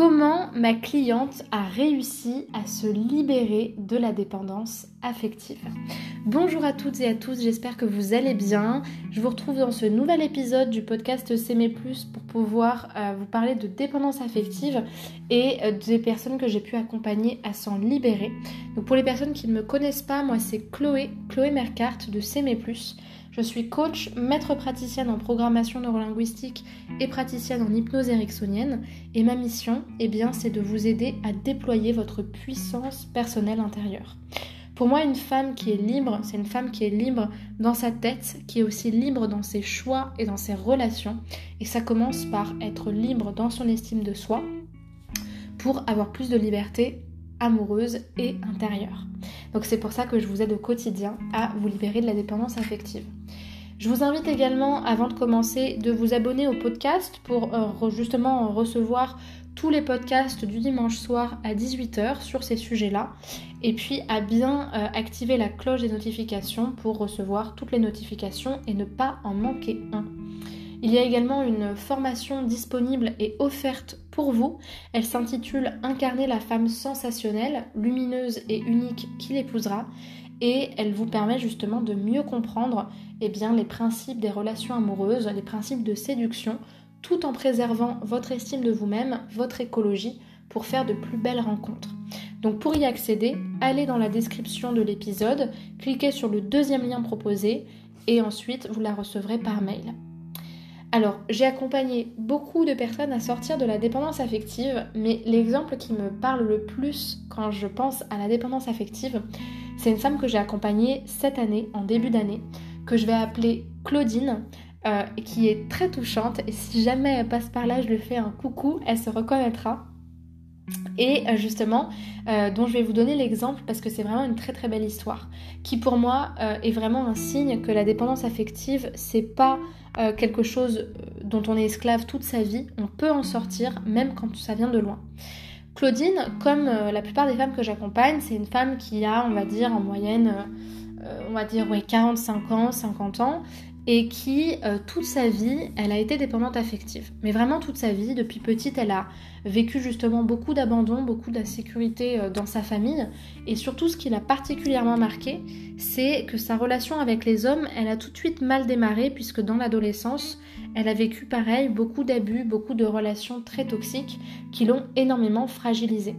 Comment ma cliente a réussi à se libérer de la dépendance affective Bonjour à toutes et à tous, j'espère que vous allez bien. Je vous retrouve dans ce nouvel épisode du podcast S'aimer plus pour pouvoir euh, vous parler de dépendance affective et euh, des personnes que j'ai pu accompagner à s'en libérer. Donc pour les personnes qui ne me connaissent pas, moi c'est Chloé, Chloé Mercart de S'aimer plus. Je suis coach, maître praticienne en programmation neurolinguistique et praticienne en hypnose ericksonienne. Et ma mission, eh bien, c'est de vous aider à déployer votre puissance personnelle intérieure. Pour moi, une femme qui est libre, c'est une femme qui est libre dans sa tête, qui est aussi libre dans ses choix et dans ses relations. Et ça commence par être libre dans son estime de soi pour avoir plus de liberté amoureuse et intérieure. Donc c'est pour ça que je vous aide au quotidien à vous libérer de la dépendance affective. Je vous invite également, avant de commencer, de vous abonner au podcast pour euh, justement recevoir tous les podcasts du dimanche soir à 18h sur ces sujets-là. Et puis à bien euh, activer la cloche des notifications pour recevoir toutes les notifications et ne pas en manquer un. Il y a également une formation disponible et offerte pour vous. Elle s'intitule Incarner la femme sensationnelle, lumineuse et unique qui l'épousera et elle vous permet justement de mieux comprendre eh bien, les principes des relations amoureuses, les principes de séduction, tout en préservant votre estime de vous-même, votre écologie, pour faire de plus belles rencontres. Donc pour y accéder, allez dans la description de l'épisode, cliquez sur le deuxième lien proposé et ensuite vous la recevrez par mail. Alors, j'ai accompagné beaucoup de personnes à sortir de la dépendance affective, mais l'exemple qui me parle le plus quand je pense à la dépendance affective, c'est une femme que j'ai accompagnée cette année, en début d'année, que je vais appeler Claudine, euh, qui est très touchante, et si jamais elle passe par là, je lui fais un coucou, elle se reconnaîtra. Et euh, justement, euh, dont je vais vous donner l'exemple parce que c'est vraiment une très très belle histoire, qui pour moi est vraiment un signe que la dépendance affective, c'est pas quelque chose dont on est esclave toute sa vie, on peut en sortir même quand ça vient de loin. Claudine, comme euh, la plupart des femmes que j'accompagne, c'est une femme qui a, on va dire, en moyenne, on va dire, ouais, 45 ans, 50 ans, et qui, euh, toute sa vie, elle a été dépendante affective. Mais vraiment toute sa vie, depuis petite, elle a vécu justement beaucoup d'abandon, beaucoup d'insécurité euh, dans sa famille. Et surtout, ce qui l'a particulièrement marqué, c'est que sa relation avec les hommes, elle a tout de suite mal démarré, puisque dans l'adolescence, elle a vécu pareil, beaucoup d'abus, beaucoup de relations très toxiques qui l'ont énormément fragilisée.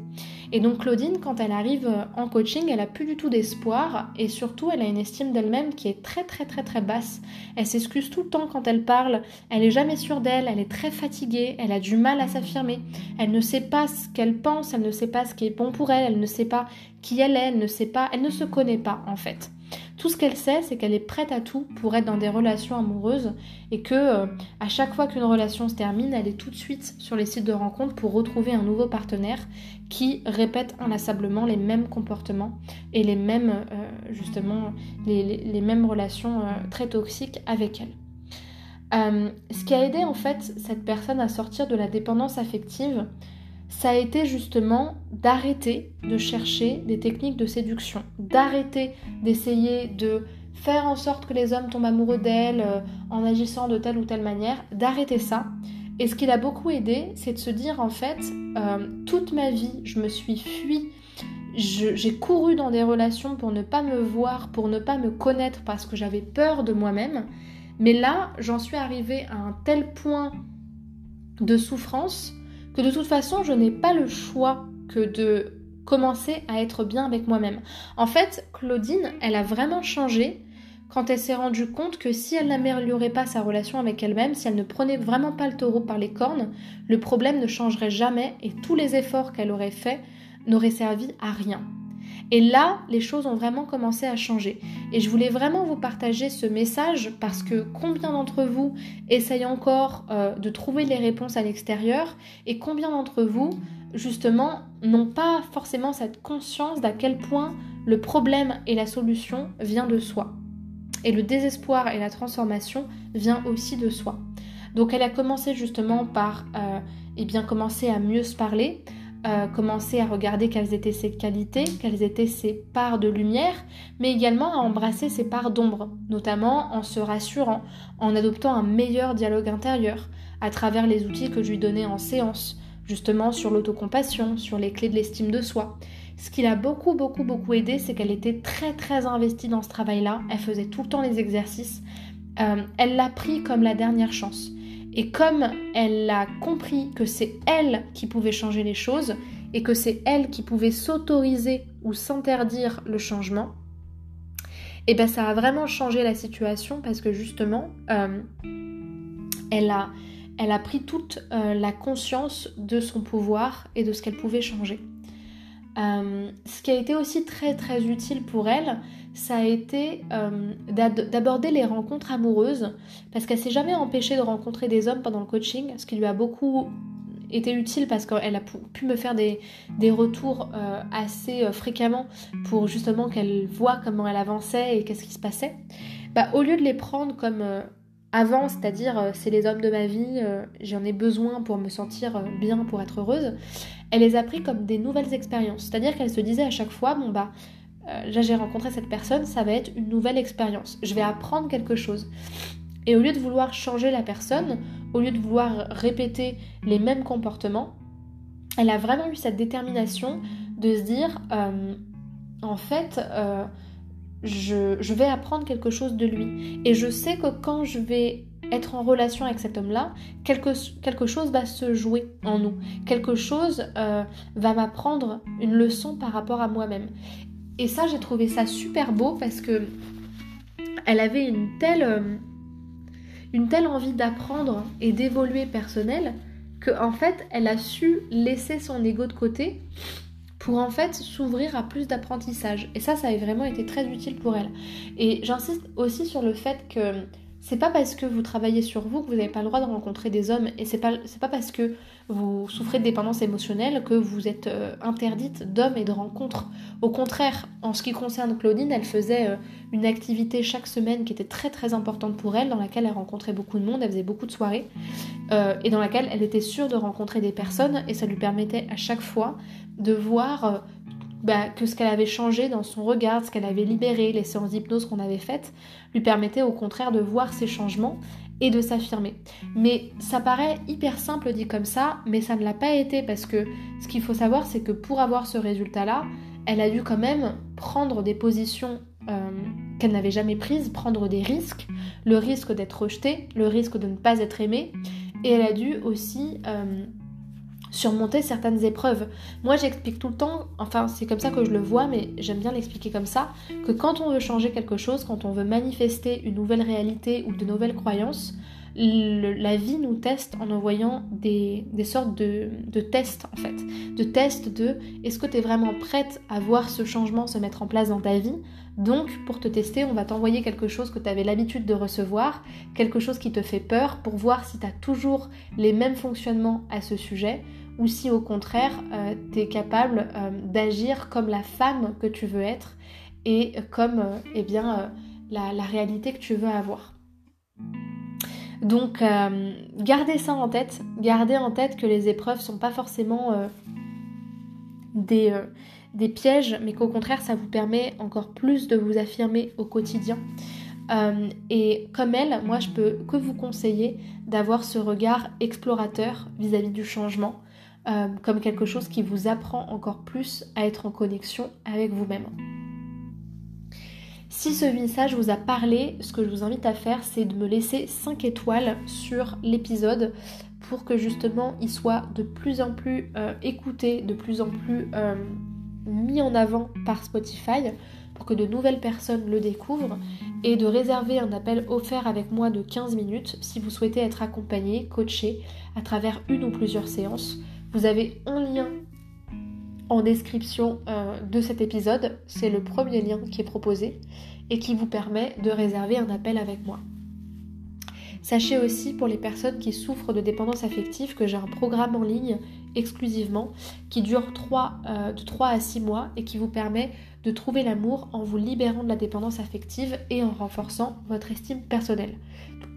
Et donc Claudine, quand elle arrive euh, en coaching, elle a plus du tout d'espoir et surtout elle a une estime d'elle-même qui est très très très très basse. Elle s'excuse tout le temps quand elle parle, elle est jamais sûre d'elle, elle est très fatiguée, elle a du mal à s'affirmer, elle ne sait pas ce qu'elle pense, elle ne sait pas ce qui est bon pour elle, elle ne sait pas qui elle est, elle ne sait pas, elle ne se connaît pas en fait. Tout ce qu'elle sait, c'est qu'elle est prête à tout pour être dans des relations amoureuses et que euh, à chaque fois qu'une relation se termine, elle est tout de suite sur les sites de rencontres pour retrouver un nouveau partenaire qui répète inlassablement les mêmes comportements et les mêmes euh, justement les, mêmes relations euh, très toxiques avec elle. Ce qui a aidé en fait cette personne à sortir de la dépendance affective, ça a été justement d'arrêter de chercher des techniques de séduction, d'arrêter d'essayer de faire en sorte que les hommes tombent amoureux d'elle euh, en agissant de telle ou telle manière, d'arrêter ça. Et ce qui l'a beaucoup aidé, c'est de se dire en fait, euh, toute ma vie, je me suis fui, j'ai couru dans des relations pour ne pas me voir, pour ne pas me connaître parce que j'avais peur de moi-même. Mais là, j'en suis arrivée à un tel point de souffrance que de toute façon, je n'ai pas le choix que de commencer à être bien avec moi-même. En fait, Claudine, elle a vraiment changé quand elle s'est rendue compte que si elle n'améliorait pas sa relation avec elle-même, si elle ne prenait vraiment pas le taureau par les cornes, le problème ne changerait jamais et tous les efforts qu'elle aurait faits n'auraient servi à rien. Et là, les choses ont vraiment commencé à changer. Et je voulais vraiment vous partager ce message parce que combien d'entre vous essayent encore euh, de trouver les réponses à l'extérieur et combien d'entre vous, justement, n'ont pas forcément cette conscience d'à quel point le problème et la solution vient de soi. Et le désespoir et la transformation vient aussi de soi. Donc elle a commencé justement par euh, eh bien commencer à mieux se parler, euh, commencer à regarder quelles étaient ses qualités, quelles étaient ses parts de lumière, mais également à embrasser ses parts d'ombre, notamment en se rassurant, en adoptant un meilleur dialogue intérieur, à travers les outils que je lui donnais en séance, justement sur l'autocompassion, sur les clés de l'estime de soi. Ce qui l'a beaucoup, beaucoup, beaucoup aidé, c'est qu'elle était très, très investie dans ce travail-là. Elle faisait tout le temps les exercices. Euh, elle l'a pris comme la dernière chance. Et comme elle a compris que c'est elle qui pouvait changer les choses et que c'est elle qui pouvait s'autoriser ou s'interdire le changement, et eh ben ça a vraiment changé la situation parce que justement, euh, elle, a, pris toute euh, la conscience de son pouvoir et de ce qu'elle pouvait changer. Euh, ce qui a été aussi très très utile pour elle, ça a été d'aborder les rencontres amoureuses, parce qu'elle s'est jamais empêchée de rencontrer des hommes pendant le coaching, ce qui lui a beaucoup été utile parce qu'elle a pu me faire des, retours euh, assez euh, fréquemment pour justement qu'elle voit comment elle avançait et qu'est-ce qui se passait. Bah, au lieu de les prendre comme euh, avant, c'est-à-dire c'est les hommes de ma vie, j'en ai besoin pour me sentir bien, pour être heureuse, elle les a pris comme des nouvelles expériences. C'est-à-dire qu'elle se disait à chaque fois, bon bah, là j'ai rencontré cette personne, ça va être une nouvelle expérience. Je vais apprendre quelque chose. Et au lieu de vouloir changer la personne, au lieu de vouloir répéter les mêmes comportements, elle a vraiment eu cette détermination de se dire, euh, en fait, euh, je, vais apprendre quelque chose de lui. Et je sais que quand je vais être en relation avec cet homme-là, quelque, quelque, chose va se jouer en nous. Quelque chose euh, va m'apprendre une leçon par rapport à moi-même. Et ça, j'ai trouvé ça super beau parce que elle avait une telle une telle envie d'apprendre et d'évoluer personnel que en fait elle a su laisser son ego de côté pour en fait s'ouvrir à plus d'apprentissage. Et ça, ça a vraiment été très utile pour elle. Et j'insiste aussi sur le fait que c'est pas parce que vous travaillez sur vous que vous n'avez pas le droit de rencontrer des hommes et c'est pas pas parce que vous souffrez de dépendance émotionnelle que vous êtes euh, interdite d'hommes et de rencontres. Au contraire, en ce qui concerne Claudine, elle faisait euh, une activité chaque semaine qui était très très importante pour elle, dans laquelle elle rencontrait beaucoup de monde, elle faisait beaucoup de soirées euh, et dans laquelle elle était sûre de rencontrer des personnes et ça lui permettait à chaque fois de voir bah, que ce qu'elle avait changé dans son regard, ce qu'elle avait libéré, les séances d'hypnose qu'on avait faites, lui permettait au contraire de voir ces changements et de s'affirmer. Mais ça paraît hyper simple dit comme ça, mais ça ne l'a pas été parce que ce qu'il faut savoir, c'est que pour avoir ce résultat-là, elle a dû quand même prendre des positions euh, qu'elle n'avait jamais prises, prendre des risques, le risque d'être rejetée, le risque de ne pas être aimée, et elle a dû aussi euh, surmonter certaines épreuves. Moi, j'explique tout le temps, enfin, c'est comme ça que je le vois, mais j'aime bien l'expliquer comme ça, que quand on veut changer quelque chose, quand on veut manifester une nouvelle réalité ou de nouvelles croyances, la vie nous teste en envoyant des, sortes de, de, tests en fait. De tests de est-ce que tu es vraiment prête à voir ce changement se mettre en place dans ta vie? Donc pour te tester, on va t'envoyer quelque chose que tu avais l'habitude de recevoir, quelque chose qui te fait peur pour voir si tu as toujours les mêmes fonctionnements à ce sujet ou si au contraire euh, tu es capable euh, d'agir comme la femme que tu veux être et comme euh, eh bien, la, la, réalité que tu veux avoir. Donc gardez ça en tête, gardez en tête que les épreuves sont pas forcément des, des, pièges, mais qu'au contraire ça vous permet encore plus de vous affirmer au quotidien. et comme elle, moi je peux que vous conseiller d'avoir ce regard explorateur vis à -vis du changement, euh, comme quelque chose qui vous apprend encore plus à être en connexion avec vous-même. Si ce message vous a parlé, ce que je vous invite à faire, c'est de me laisser 5 étoiles sur l'épisode pour que justement il soit de plus en plus euh, écouté, de plus en plus euh, mis en avant par Spotify pour que de nouvelles personnes le découvrent et de réserver un appel offert avec moi de 15 minutes si vous souhaitez être accompagné, coaché à travers une ou plusieurs séances vous avez un lien en description euh, de cet épisode. C'est le premier lien qui est proposé et qui vous permet de réserver un appel avec moi. Sachez aussi pour les personnes qui souffrent de dépendance affective que j'ai un programme en ligne exclusivement qui dure 3, euh, de 3 à 6 mois et qui vous permet de trouver l'amour en vous libérant de la dépendance affective et en renforçant votre estime personnelle.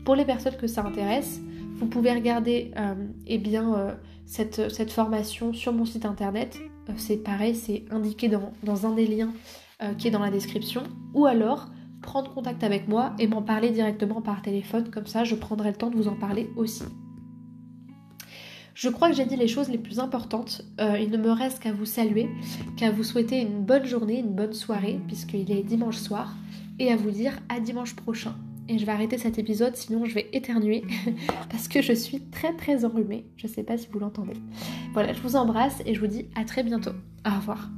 Pour les personnes que ça intéresse, vous pouvez regarder euh, eh bien, euh, cette, cette, formation sur mon site internet. Euh, c'est pareil, c'est indiqué dans, dans, un des liens qui est dans la description. Ou alors prendre contact avec moi et m'en parler directement par téléphone. Comme ça, je prendrai le temps de vous en parler aussi. Je crois que j'ai dit les choses les plus importantes. Il ne me reste qu'à vous saluer, qu'à vous souhaiter une bonne journée, une bonne soirée, puisqu'il est dimanche soir, et à vous dire à dimanche prochain. Et je vais arrêter cet épisode, sinon je vais éternuer, parce que je suis très très enrhumée. Je ne sais pas si vous l'entendez. Voilà, je vous embrasse et je vous dis à très bientôt. Au revoir.